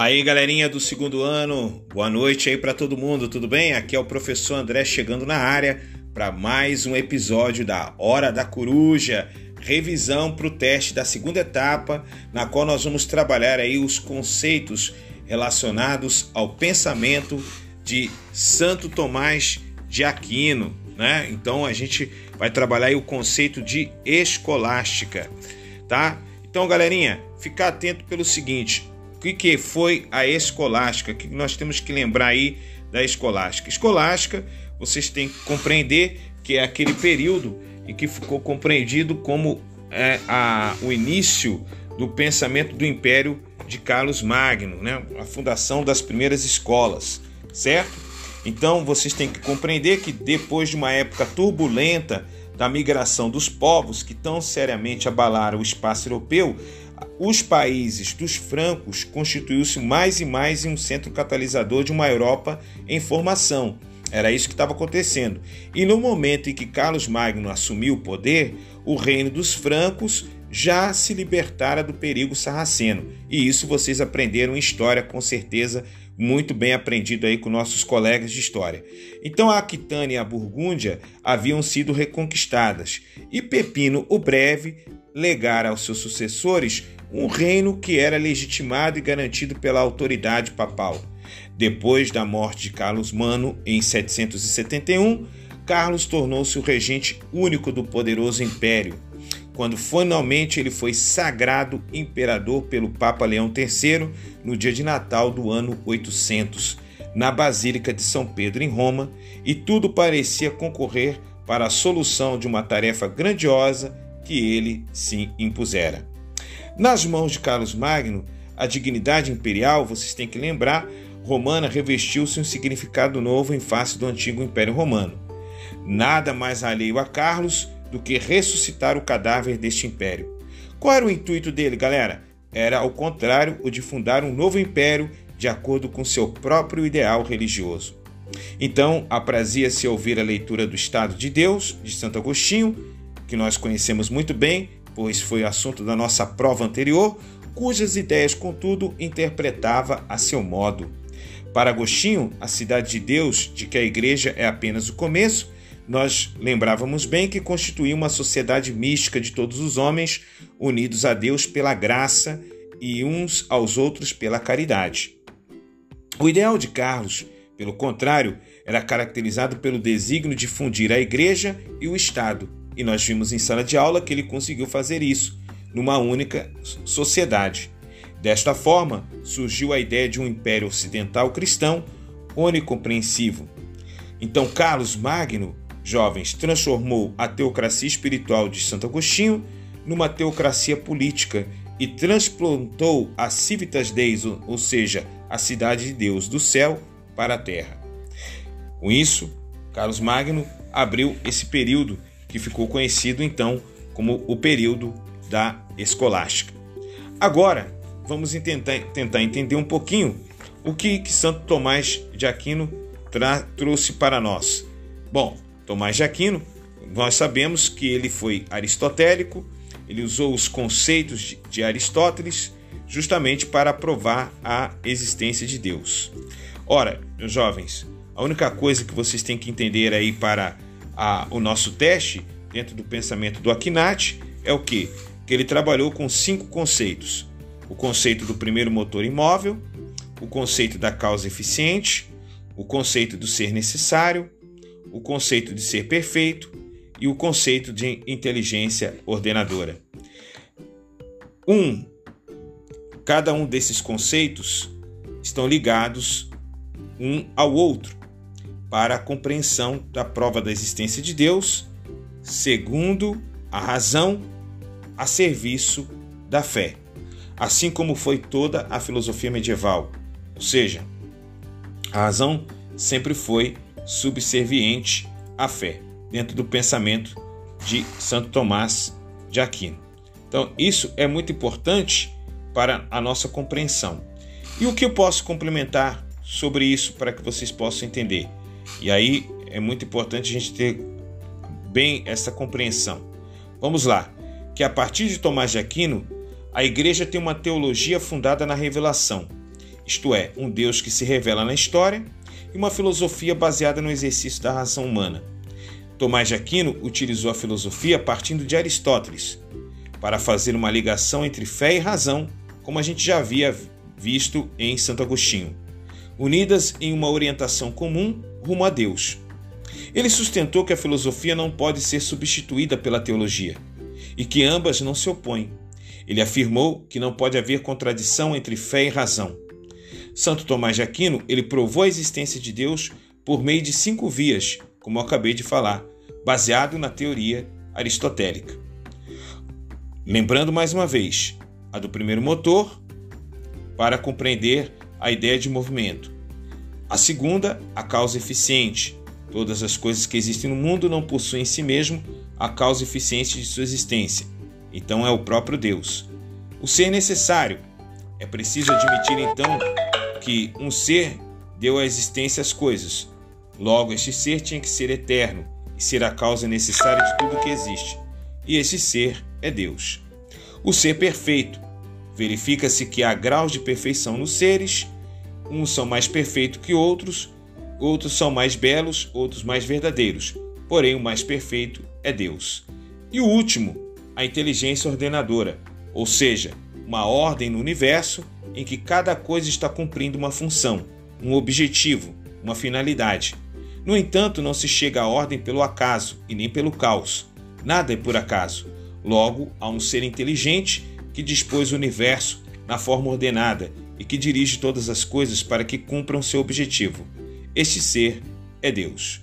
Aí, galerinha do segundo ano, boa noite aí para todo mundo, tudo bem? Aqui é o professor André chegando na área para mais um episódio da Hora da Coruja, revisão para o teste da segunda etapa, na qual nós vamos trabalhar aí os conceitos relacionados ao pensamento de Santo Tomás de Aquino, né? Então a gente vai trabalhar aí o conceito de escolástica, tá? Então, galerinha, ficar atento pelo seguinte: o que, que foi a escolástica? O que nós temos que lembrar aí da escolástica? Escolástica, vocês têm que compreender que é aquele período em que ficou compreendido como é, a, o início do pensamento do Império de Carlos Magno, né? a fundação das primeiras escolas, certo? Então vocês têm que compreender que depois de uma época turbulenta da migração dos povos que tão seriamente abalaram o espaço europeu, os países dos francos constituiu-se mais e mais em um centro catalisador de uma Europa em formação. Era isso que estava acontecendo. E no momento em que Carlos Magno assumiu o poder, o reino dos francos já se libertara do perigo sarraceno. E isso vocês aprenderam em história, com certeza, muito bem aprendido aí com nossos colegas de história. Então a Aquitânia e a Burgúndia haviam sido reconquistadas, e Pepino o Breve legara aos seus sucessores um reino que era legitimado e garantido pela autoridade papal. Depois da morte de Carlos Mano em 771, Carlos tornou-se o regente único do poderoso império. Quando finalmente ele foi sagrado imperador pelo Papa Leão III no dia de Natal do ano 800, na Basílica de São Pedro em Roma, e tudo parecia concorrer para a solução de uma tarefa grandiosa que ele se impusera. Nas mãos de Carlos Magno, a dignidade imperial, vocês têm que lembrar, romana revestiu-se um significado novo em face do antigo Império Romano. Nada mais alheio a Carlos do que ressuscitar o cadáver deste império. Qual era o intuito dele, galera? Era, ao contrário, o de fundar um novo império de acordo com seu próprio ideal religioso. Então, aprazia-se ouvir a leitura do Estado de Deus, de Santo Agostinho, que nós conhecemos muito bem, pois foi assunto da nossa prova anterior, cujas ideias, contudo, interpretava a seu modo. Para Agostinho, a cidade de Deus, de que a igreja é apenas o começo, nós lembrávamos bem que constituía uma sociedade mística de todos os homens, unidos a Deus pela graça e uns aos outros pela caridade. O ideal de Carlos, pelo contrário, era caracterizado pelo desígnio de fundir a igreja e o Estado, e nós vimos em sala de aula que ele conseguiu fazer isso numa única sociedade. Desta forma, surgiu a ideia de um império ocidental cristão onicompreensivo. Então, Carlos Magno, jovens, transformou a teocracia espiritual de Santo Agostinho numa teocracia política e transplantou a Civitas Deis, ou seja, a cidade de Deus do céu para a terra. Com isso, Carlos Magno abriu esse período que ficou conhecido então como o período da escolástica. Agora, vamos tentar, tentar entender um pouquinho o que, que Santo Tomás de Aquino trouxe para nós. Bom, Tomás de Aquino, nós sabemos que ele foi aristotélico, ele usou os conceitos de, de Aristóteles justamente para provar a existência de Deus. Ora, meus jovens, a única coisa que vocês têm que entender aí para a, o nosso teste dentro do pensamento do Akinat é o que? Que ele trabalhou com cinco conceitos: o conceito do primeiro motor imóvel, o conceito da causa eficiente, o conceito do ser necessário, o conceito de ser perfeito e o conceito de inteligência ordenadora. Um, cada um desses conceitos estão ligados um ao outro para a compreensão da prova da existência de Deus, segundo a razão a serviço da fé, assim como foi toda a filosofia medieval. Ou seja, a razão sempre foi subserviente à fé, dentro do pensamento de Santo Tomás de Aquino. Então, isso é muito importante para a nossa compreensão. E o que eu posso complementar sobre isso para que vocês possam entender? E aí é muito importante a gente ter bem essa compreensão. Vamos lá, que a partir de Tomás de Aquino, a igreja tem uma teologia fundada na revelação. isto é, um Deus que se revela na história, e uma filosofia baseada no exercício da razão humana. Tomás de Aquino utilizou a filosofia partindo de Aristóteles, para fazer uma ligação entre fé e razão, como a gente já havia visto em Santo Agostinho, unidas em uma orientação comum rumo a Deus. Ele sustentou que a filosofia não pode ser substituída pela teologia e que ambas não se opõem. Ele afirmou que não pode haver contradição entre fé e razão. Santo Tomás de Aquino, ele provou a existência de Deus por meio de cinco vias, como eu acabei de falar, baseado na teoria aristotélica. Lembrando mais uma vez, a do primeiro motor, para compreender a ideia de movimento. A segunda, a causa eficiente. Todas as coisas que existem no mundo não possuem em si mesmo a causa eficiente de sua existência. Então é o próprio Deus. O ser necessário. É preciso admitir então que um ser deu a existência às coisas. Logo, este ser tinha que ser eterno e ser a causa necessária de tudo que existe. E esse ser é Deus. O ser perfeito. Verifica-se que há graus de perfeição nos seres, uns são mais perfeitos que outros, outros são mais belos, outros mais verdadeiros. Porém, o mais perfeito é Deus. E o último, a inteligência ordenadora, ou seja, uma ordem no universo em que cada coisa está cumprindo uma função, um objetivo, uma finalidade. No entanto, não se chega à ordem pelo acaso e nem pelo caos. Nada é por acaso. Logo, há um ser inteligente que dispôs o universo na forma ordenada e que dirige todas as coisas para que cumpram seu objetivo. Este ser é Deus.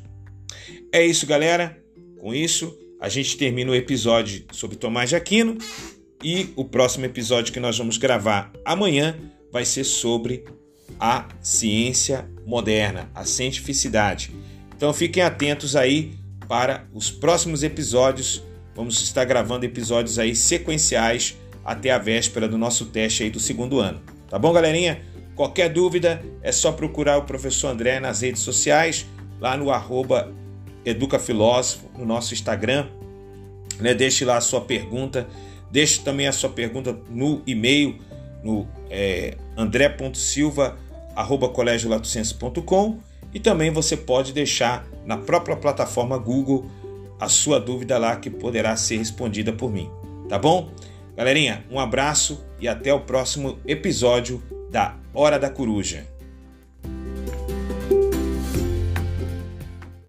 É isso, galera. Com isso, a gente termina o episódio sobre Tomás de Aquino e o próximo episódio que nós vamos gravar amanhã vai ser sobre a ciência moderna, a cientificidade. Então fiquem atentos aí para os próximos episódios Vamos estar gravando episódios aí sequenciais até a véspera do nosso teste aí do segundo ano. Tá bom, galerinha? Qualquer dúvida é só procurar o professor André nas redes sociais, lá no arroba educafilósofo, no nosso Instagram. Né? Deixe lá a sua pergunta. Deixe também a sua pergunta no e-mail, no é, andré.silva.colegiolatocense.com e também você pode deixar na própria plataforma Google a sua dúvida lá que poderá ser respondida por mim. Tá bom? Galerinha, um abraço e até o próximo episódio da Hora da Coruja.